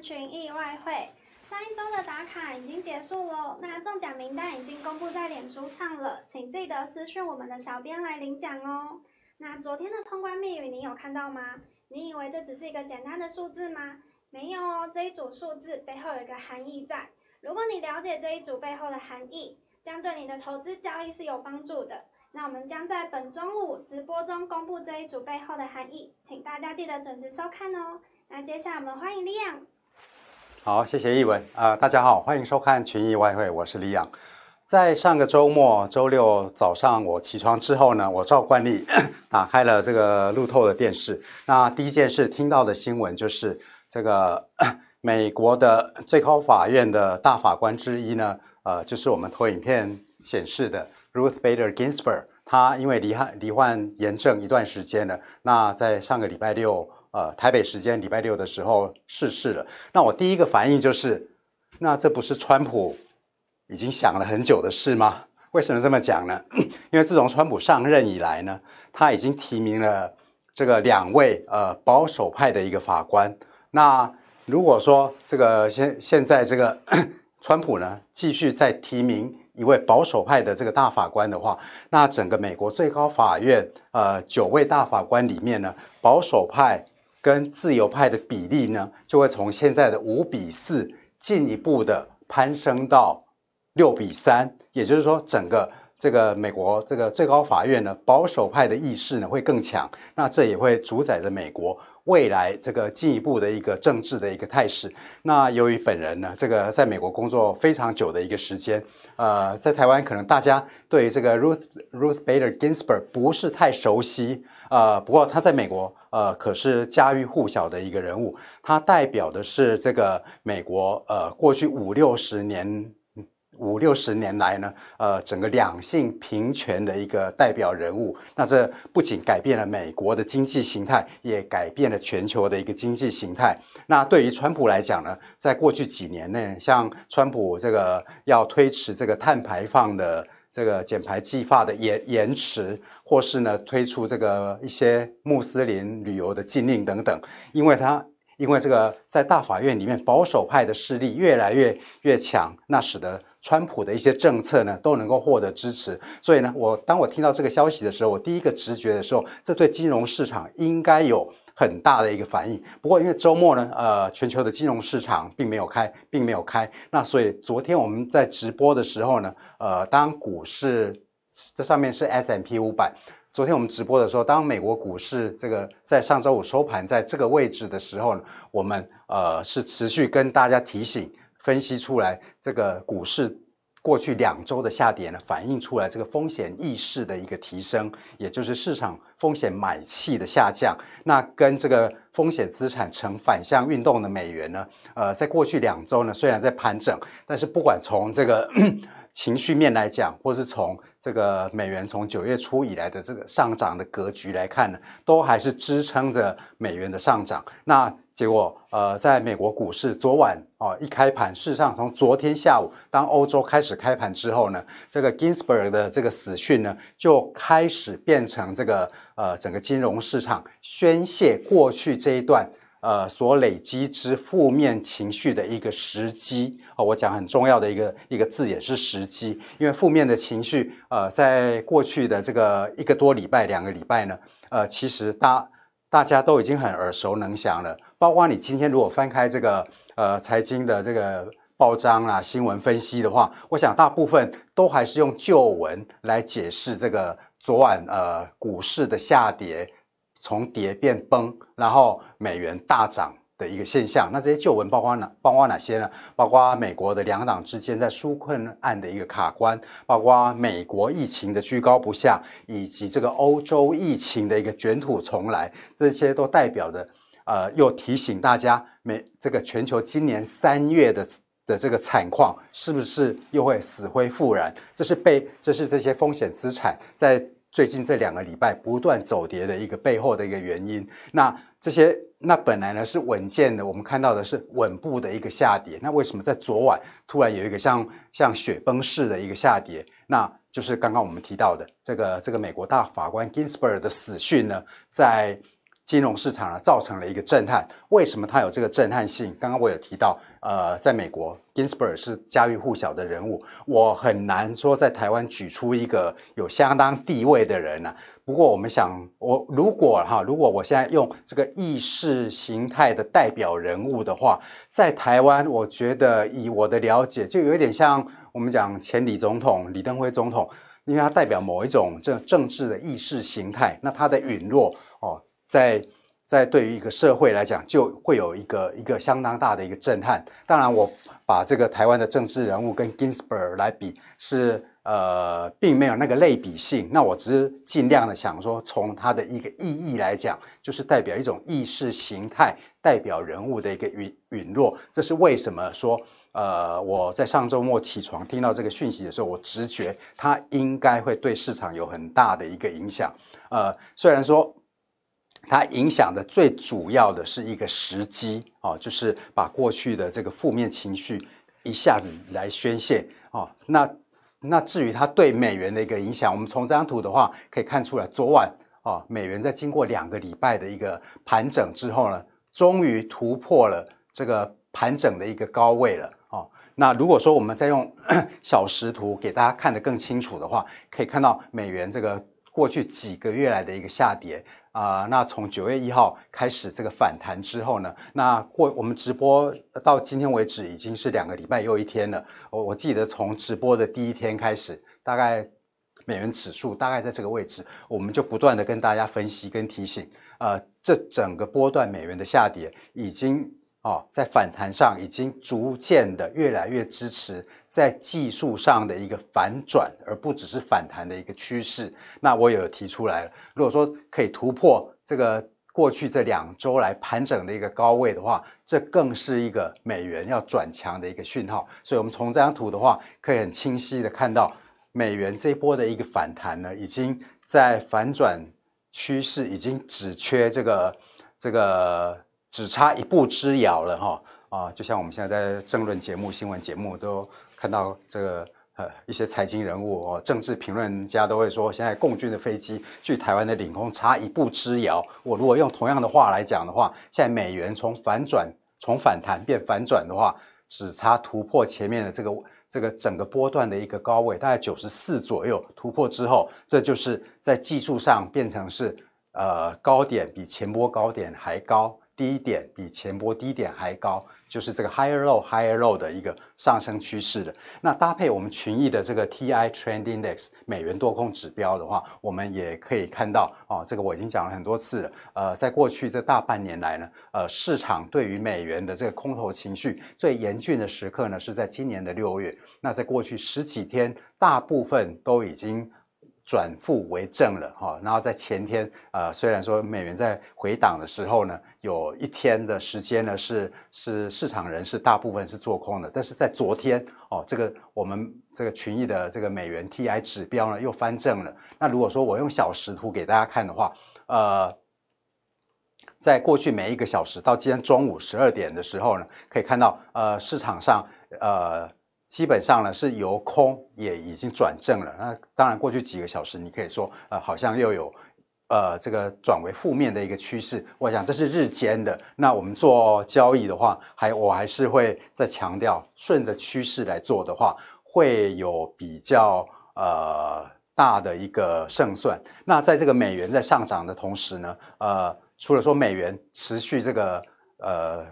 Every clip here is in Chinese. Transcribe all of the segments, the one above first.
群益外汇。上一周的打卡已经结束喽，那中奖名单已经公布在脸书上了，请记得私讯我们的小编来领奖哦。那昨天的通关密语你有看到吗？你以为这只是一个简单的数字吗？没有哦，这一组数字背后有一个含义在。如果你了解这一组背后的含义，将对你的投资交易是有帮助的。那我们将在本中午直播中公布这一组背后的含义，请大家记得准时收看哦。那接下来我们欢迎李阳。好，谢谢一文啊、呃，大家好，欢迎收看群益外汇，我是李阳。在上个周末周六早上，我起床之后呢，我照惯例 打开了这个路透的电视。那第一件事听到的新闻就是这个 美国的最高法院的大法官之一呢，呃，就是我们投影片显示的。Ruth Bader Ginsburg，她因为罹患罹患炎症一段时间了，那在上个礼拜六，呃，台北时间礼拜六的时候逝世了。那我第一个反应就是，那这不是川普已经想了很久的事吗？为什么这么讲呢？因为自从川普上任以来呢，他已经提名了这个两位呃保守派的一个法官。那如果说这个现现在这个 川普呢继续再提名。一位保守派的这个大法官的话，那整个美国最高法院呃九位大法官里面呢，保守派跟自由派的比例呢，就会从现在的五比四进一步的攀升到六比三，也就是说，整个这个美国这个最高法院呢，保守派的意识呢会更强，那这也会主宰着美国未来这个进一步的一个政治的一个态势。那由于本人呢，这个在美国工作非常久的一个时间。呃，在台湾可能大家对这个 Ruth Ruth Bader Ginsburg 不是太熟悉，呃，不过他在美国呃可是家喻户晓的一个人物，他代表的是这个美国呃过去五六十年。五六十年来呢，呃，整个两性平权的一个代表人物。那这不仅改变了美国的经济形态，也改变了全球的一个经济形态。那对于川普来讲呢，在过去几年内，像川普这个要推迟这个碳排放的这个减排计划的延延迟，或是呢推出这个一些穆斯林旅游的禁令等等，因为他。因为这个在大法院里面保守派的势力越来越越强，那使得川普的一些政策呢都能够获得支持。所以呢，我当我听到这个消息的时候，我第一个直觉的时候，这对金融市场应该有很大的一个反应。不过因为周末呢，呃，全球的金融市场并没有开，并没有开。那所以昨天我们在直播的时候呢，呃，当股市这上面是 S M P 五百。昨天我们直播的时候，当美国股市这个在上周五收盘在这个位置的时候呢，我们呃是持续跟大家提醒、分析出来这个股市过去两周的下跌呢，反映出来这个风险意识的一个提升，也就是市场风险买气的下降。那跟这个风险资产呈反向运动的美元呢，呃，在过去两周呢，虽然在盘整，但是不管从这个。情绪面来讲，或是从这个美元从九月初以来的这个上涨的格局来看呢，都还是支撑着美元的上涨。那结果，呃，在美国股市昨晚哦一开盘，事实上从昨天下午当欧洲开始开盘之后呢，这个 Ginsburg 的这个死讯呢，就开始变成这个呃整个金融市场宣泄过去这一段。呃，所累积之负面情绪的一个时机哦，我讲很重要的一个一个字也是时机，因为负面的情绪，呃，在过去的这个一个多礼拜、两个礼拜呢，呃，其实大大家都已经很耳熟能详了。包括你今天如果翻开这个呃财经的这个报章啦、新闻分析的话，我想大部分都还是用旧闻来解释这个昨晚呃股市的下跌。从跌变崩，然后美元大涨的一个现象。那这些旧闻包括哪？包括哪些呢？包括美国的两党之间在纾困案的一个卡关，包括美国疫情的居高不下，以及这个欧洲疫情的一个卷土重来。这些都代表的，呃，又提醒大家，美这个全球今年三月的的这个惨况，是不是又会死灰复燃？这是被，这是这些风险资产在。最近这两个礼拜不断走跌的一个背后的一个原因，那这些那本来呢是稳健的，我们看到的是稳步的一个下跌。那为什么在昨晚突然有一个像像雪崩式的一个下跌？那就是刚刚我们提到的这个这个美国大法官 Ginsburg 的死讯呢，在金融市场啊造成了一个震撼。为什么它有这个震撼性？刚刚我有提到，呃，在美国，Ginsburg 是家喻户晓的人物，我很难说在台湾举出一个有相当地位的人呢、不过我们想，我如果哈，如果我现在用这个意识形态的代表人物的话，在台湾，我觉得以我的了解，就有点像我们讲前李总统李登辉总统，因为他代表某一种政政治的意识形态，那他的陨落哦，在在对于一个社会来讲，就会有一个一个相当大的一个震撼。当然，我把这个台湾的政治人物跟 Ginsburg 来比是。呃，并没有那个类比性。那我只是尽量的想说，从它的一个意义来讲，就是代表一种意识形态，代表人物的一个陨陨落。这是为什么说，呃，我在上周末起床听到这个讯息的时候，我直觉它应该会对市场有很大的一个影响。呃，虽然说它影响的最主要的是一个时机哦，就是把过去的这个负面情绪一下子来宣泄哦，那。那至于它对美元的一个影响，我们从这张图的话可以看出来，昨晚啊，美元在经过两个礼拜的一个盘整之后呢，终于突破了这个盘整的一个高位了哦。那如果说我们再用 小时图给大家看得更清楚的话，可以看到美元这个过去几个月来的一个下跌。啊、那从九月一号开始这个反弹之后呢，那过我们直播到今天为止已经是两个礼拜又一天了。我我记得从直播的第一天开始，大概美元指数大概在这个位置，我们就不断的跟大家分析跟提醒，呃，这整个波段美元的下跌已经。哦，在反弹上已经逐渐的越来越支持在技术上的一个反转，而不只是反弹的一个趋势。那我有提出来了，如果说可以突破这个过去这两周来盘整的一个高位的话，这更是一个美元要转强的一个讯号。所以，我们从这张图的话，可以很清晰的看到美元这一波的一个反弹呢，已经在反转趋势，已经只缺这个这个。只差一步之遥了哈啊！就像我们现在在政论节目、新闻节目都看到这个呃一些财经人物哦，政治评论家都会说，现在共军的飞机距台湾的领空差一步之遥。我如果用同样的话来讲的话，现在美元从反转从反弹变反转的话，只差突破前面的这个这个整个波段的一个高位，大概九十四左右突破之后，这就是在技术上变成是呃高点比前波高点还高。低点比前波低点还高，就是这个 higher low higher low 的一个上升趋势的。那搭配我们群益的这个 TI Trend Index 美元多空指标的话，我们也可以看到哦，这个我已经讲了很多次了。呃，在过去这大半年来呢，呃，市场对于美元的这个空头情绪最严峻的时刻呢，是在今年的六月。那在过去十几天，大部分都已经。转负为正了哈，然后在前天，呃，虽然说美元在回档的时候呢，有一天的时间呢是是市场人士大部分是做空的，但是在昨天哦，这个我们这个群益的这个美元 TI 指标呢又翻正了。那如果说我用小时图给大家看的话，呃，在过去每一个小时到今天中午十二点的时候呢，可以看到呃市场上呃。基本上呢是由空也已经转正了，那当然过去几个小时你可以说呃好像又有呃这个转为负面的一个趋势，我想这是日间的。那我们做交易的话，还我还是会再强调，顺着趋势来做的话，会有比较呃大的一个胜算。那在这个美元在上涨的同时呢，呃除了说美元持续这个呃。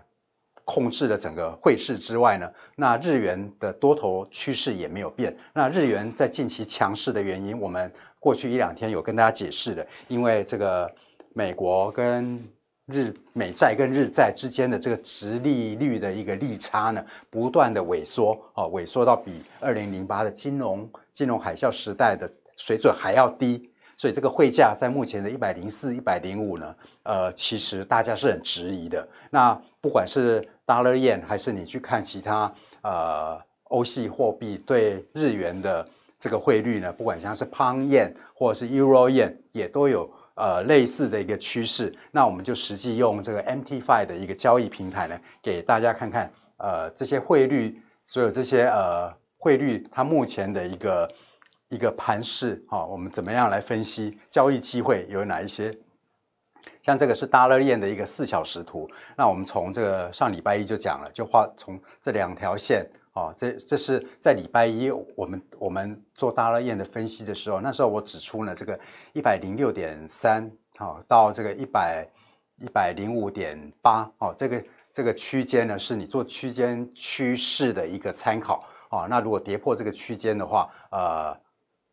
控制了整个汇市之外呢，那日元的多头趋势也没有变。那日元在近期强势的原因，我们过去一两天有跟大家解释的，因为这个美国跟日美债跟日债之间的这个殖利率的一个利差呢，不断的萎缩，啊，萎缩到比二零零八的金融金融海啸时代的水准还要低。所以这个汇价在目前的一百零四、一百零五呢，呃，其实大家是很质疑的。那不管是 Dollar Yen 还是你去看其他呃欧系货币对日元的这个汇率呢，不管像是 Pound Yen 或者是 Euro Yen，也都有呃类似的一个趋势。那我们就实际用这个 MT5 的一个交易平台呢，给大家看看呃这些汇率，所有这些呃汇率它目前的一个。一个盘势，哈，我们怎么样来分析交易机会有哪一些？像这个是 Dollar Yen 的一个四小时图，那我们从这个上礼拜一就讲了，就画从这两条线，哦，这这是在礼拜一我们我们做 Dollar Yen 的分析的时候，那时候我指出呢，这个一百零六点三，好，到这个一百一百零五点八，哦，这个这个区间呢，是你做区间趋势的一个参考，哦，那如果跌破这个区间的话，呃，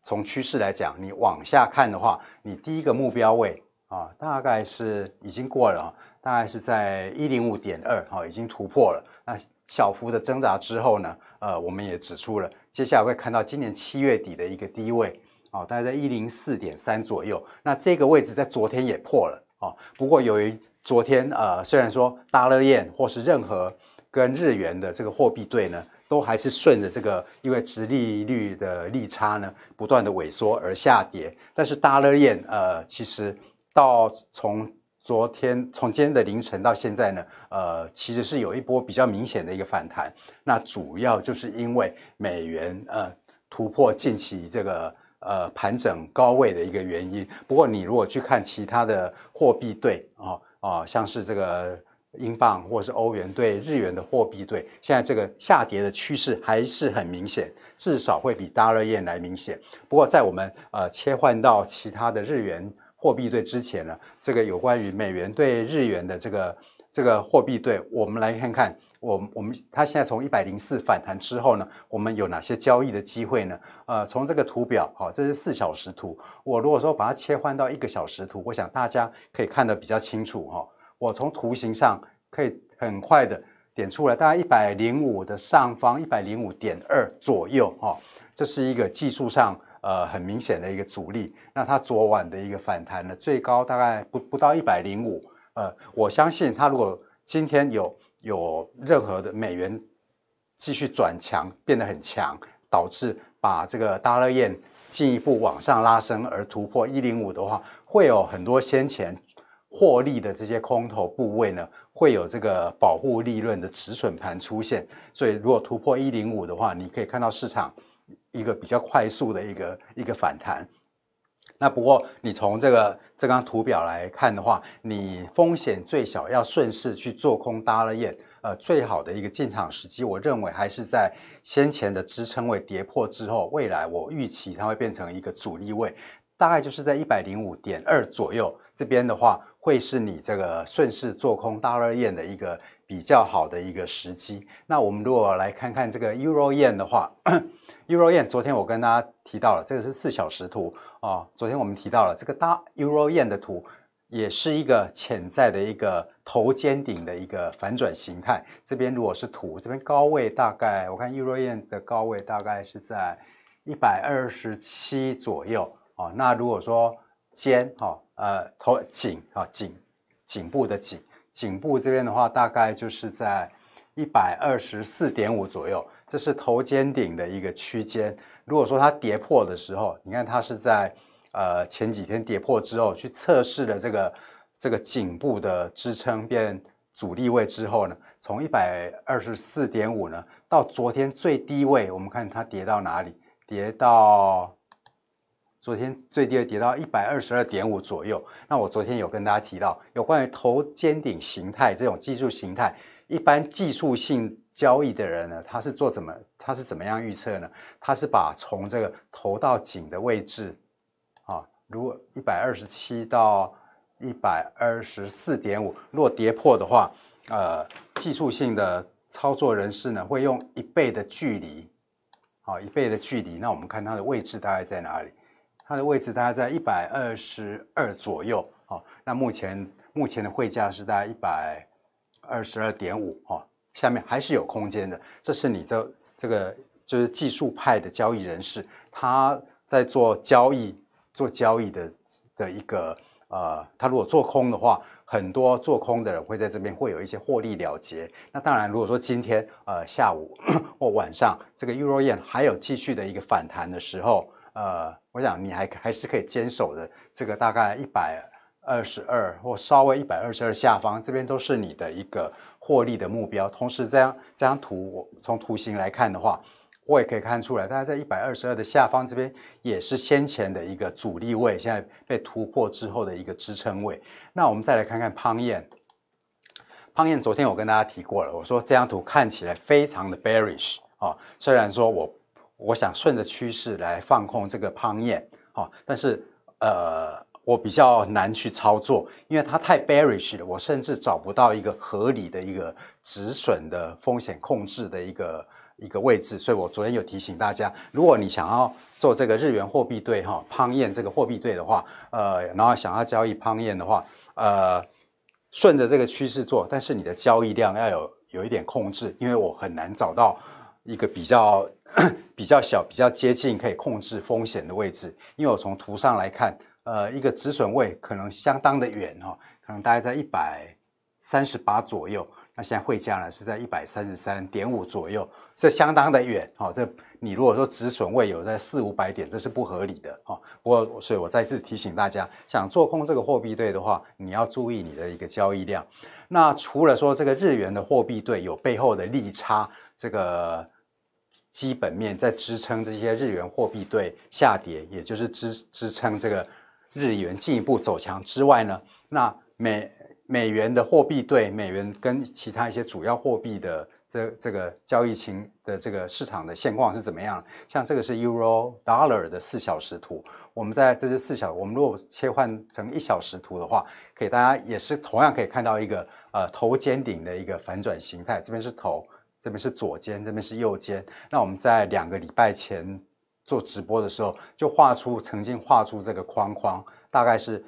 从趋势来讲，你往下看的话，你第一个目标位。啊，大概是已经过了，大概是在一零五点二，哈，已经突破了。那小幅的挣扎之后呢，呃，我们也指出了，接下来会看到今年七月底的一个低位，哦，大概在一零四点三左右。那这个位置在昨天也破了，啊，不过由于昨天，呃，虽然说 Dollar Yen 或是任何跟日元的这个货币对呢，都还是顺着这个，因为殖利率的利差呢，不断的萎缩而下跌，但是 Dollar Yen，呃，其实。到从昨天从今天的凌晨到现在呢，呃，其实是有一波比较明显的一个反弹。那主要就是因为美元呃突破近期这个呃盘整高位的一个原因。不过你如果去看其他的货币对啊啊，像是这个英镑或是欧元对日元的货币对，现在这个下跌的趋势还是很明显，至少会比 Dollar Yen 来明显。不过在我们呃切换到其他的日元。货币对之前呢，这个有关于美元对日元的这个这个货币对，我们来看看，我我们它现在从一百零四反弹之后呢，我们有哪些交易的机会呢？呃，从这个图表，好，这是四小时图。我如果说把它切换到一个小时图，我想大家可以看得比较清楚哈。我从图形上可以很快的点出来，大概一百零五的上方一百零五点二左右哈，这是一个技术上。呃，很明显的一个阻力。那它昨晚的一个反弹呢，最高大概不不到一百零五。呃，我相信它如果今天有有任何的美元继续转强，变得很强，导致把这个 Dollar Yen 进一步往上拉升而突破一零五的话，会有很多先前获利的这些空头部位呢，会有这个保护利润的止损盘出现。所以如果突破一零五的话，你可以看到市场。一个比较快速的一个一个反弹，那不过你从这个这张图表来看的话，你风险最小，要顺势去做空 Dollar Yen，呃，最好的一个进场时机，我认为还是在先前的支撑位跌破之后，未来我预期它会变成一个阻力位，大概就是在一百零五点二左右，这边的话会是你这个顺势做空 Dollar Yen 的一个比较好的一个时机。那我们如果来看看这个 Euro Yen 的话。Euro Yen，昨天我跟大家提到了，这个是四小时图哦。昨天我们提到了这个大 Euro Yen 的图，也是一个潜在的一个头肩顶的一个反转形态。这边如果是图，这边高位大概我看 Euro Yen 的高位大概是在一百二十七左右哦。那如果说肩哈呃头颈啊颈颈部的颈颈部这边的话，大概就是在一百二十四点五左右。这是头肩顶的一个区间。如果说它跌破的时候，你看它是在呃前几天跌破之后去测试了这个这个颈部的支撑变阻力位之后呢，从一百二十四点五呢到昨天最低位，我们看它跌到哪里？跌到昨天最低跌到一百二十二点五左右。那我昨天有跟大家提到有关于头肩顶形态这种技术形态，一般技术性。交易的人呢，他是做怎么？他是怎么样预测呢？他是把从这个头到颈的位置，啊，如果一百二十七到一百二十四点五，如果跌破的话，呃，技术性的操作人士呢，会用一倍的距离，好，一倍的距离。那我们看它的位置大概在哪里？它的位置大概在一百二十二左右，好，那目前目前的汇价是大概一百二十二点五，哈。下面还是有空间的，这是你这这个就是技术派的交易人士，他在做交易做交易的的一个呃，他如果做空的话，很多做空的人会在这边会有一些获利了结。那当然，如果说今天呃下午 或晚上这个 Euro Yen 还有继续的一个反弹的时候，呃，我想你还还是可以坚守的这个大概一百二十二或稍微一百二十二下方，这边都是你的一个。获利的目标，同时这样这张图，我从图形来看的话，我也可以看出来，大概在一百二十二的下方这边也是先前的一个阻力位，现在被突破之后的一个支撑位。那我们再来看看胖燕。胖燕，昨天我跟大家提过了，我说这张图看起来非常的 bearish 啊、虽然说我我想顺着趋势来放空这个胖燕哈、但是呃我比较难去操作，因为它太 bearish 了，我甚至找不到一个合理的一个止损的风险控制的一个一个位置。所以我昨天有提醒大家，如果你想要做这个日元货币对哈胖燕这个货币对的话，呃，然后想要交易胖燕的话，呃。顺着这个趋势做，但是你的交易量要有有一点控制，因为我很难找到一个比较 比较小、比较接近可以控制风险的位置。因为我从图上来看，呃，一个止损位可能相当的远哈，可能大概在一百三十八左右。那现在汇价呢是在一百三十三点五左右，这相当的远哈。这你如果说止损位有在四五百点，这是不合理的哈。不过，所以我再次提醒大家，想做空这个货币对的话，你要注意你的一个交易量。那除了说这个日元的货币对有背后的利差，这个基本面在支撑这些日元货币对下跌，也就是支支撑这个日元进一步走强之外呢，那美。美元的货币对美元跟其他一些主要货币的这这个交易情的这个市场的现况是怎么样？像这个是 Euro Dollar 的四小时图，我们在这是四小，我们如果切换成一小时图的话，可以大家也是同样可以看到一个呃头肩顶的一个反转形态，这边是头，这边是左肩，这边是右肩。那我们在两个礼拜前做直播的时候，就画出曾经画出这个框框，大概是。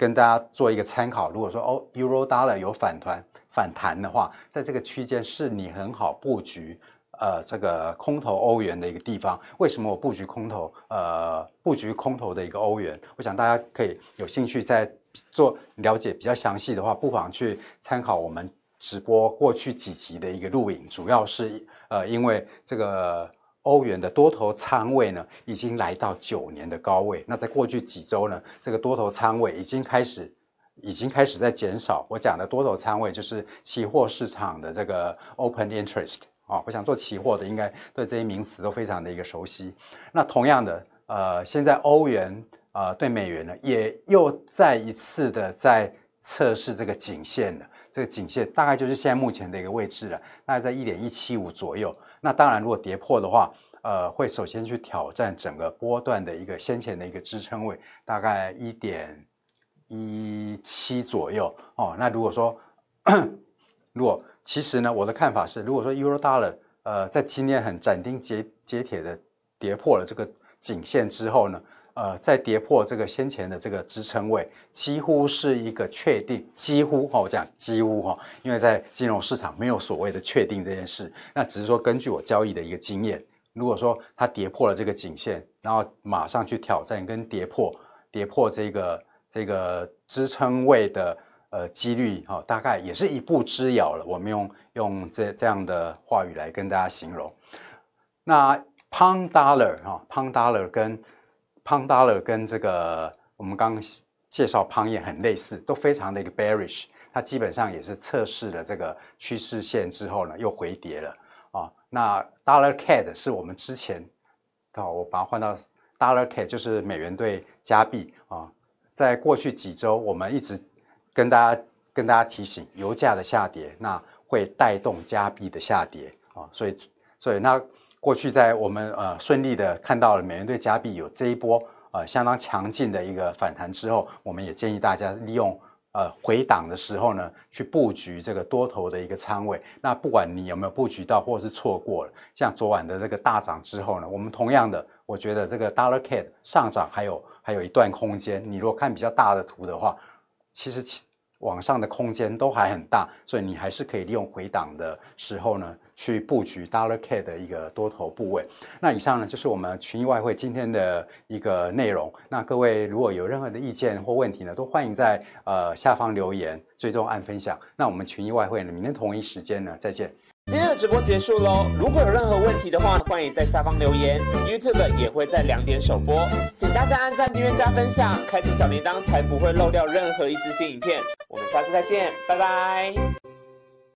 跟大家做一个参考，如果说哦，Euro Dollar 有反弹反弹的话，在这个区间是你很好布局呃这个空头欧元的一个地方。为什么我布局空头？呃，布局空头的一个欧元，我想大家可以有兴趣在做了解比较详细的话，不妨去参考我们直播过去几集的一个录影，主要是呃因为这个。欧元的多头仓位呢，已经来到九年的高位。那在过去几周呢，这个多头仓位已经开始，已经开始在减少。我讲的多头仓位就是期货市场的这个 open interest 啊。我想做期货的，应该对这些名词都非常的一个熟悉。那同样的，呃，现在欧元呃对美元呢，也又再一次的在测试这个颈线了。这个颈线大概就是现在目前的一个位置了，大概在一点一七五左右。那当然，如果跌破的话，呃，会首先去挑战整个波段的一个先前的一个支撑位，大概一点一七左右哦。那如果说，如果其实呢，我的看法是，如果说 Euro Dollar 呃在今天很斩钉截截铁的跌破了这个颈线之后呢，呃，在跌破这个先前的这个支撑位，几乎是一个确定，几乎哈，我讲几乎哈，因为在金融市场没有所谓的确定这件事，那只是说根据我交易的一个经验，如果说它跌破了这个颈线，然后马上去挑战跟跌破跌破这个这个支撑位的呃几率哈，大概也是一步之遥了。我们用用这这样的话语来跟大家形容。那 Pound Dollar 哈，Pound Dollar 跟 Pound Dollar 跟这个我们刚介绍胖燕很类似，都非常的一个 bearish，它基本上也是测试了这个趋势线之后呢，又回跌了啊。那 Dollar CAD 是我们之前，好，我把它换到 Dollar CAD，就是美元兑加币啊。在过去几周，我们一直跟大家跟大家提醒，油价的下跌，那会带动加币的下跌啊。所以，所以那。过去在我们呃顺利的看到了美元兑加币有这一波呃相当强劲的一个反弹之后，我们也建议大家利用呃回档的时候呢，去布局这个多头的一个仓位。那不管你有没有布局到，或者是错过了，像昨晚的这个大涨之后呢，我们同样的，我觉得这个 Dollar CAD 上涨还有还有一段空间。你如果看比较大的图的话，其实其往上的空间都还很大，所以你还是可以利用回档的时候呢。去布局 Dollar CAD 的一个多头部位。那以上呢，就是我们群益外汇今天的一个内容。那各位如果有任何的意见或问题呢，都欢迎在呃下方留言，最终按分享。那我们群益外汇呢，明天同一时间呢，再见。今天的直播结束喽。如果有任何问题的话，欢迎在下方留言。YouTube 也会在两点首播，请大家按赞、订阅、加分享，开启小铃铛，才不会漏掉任何一支新影片。我们下次再见，拜拜。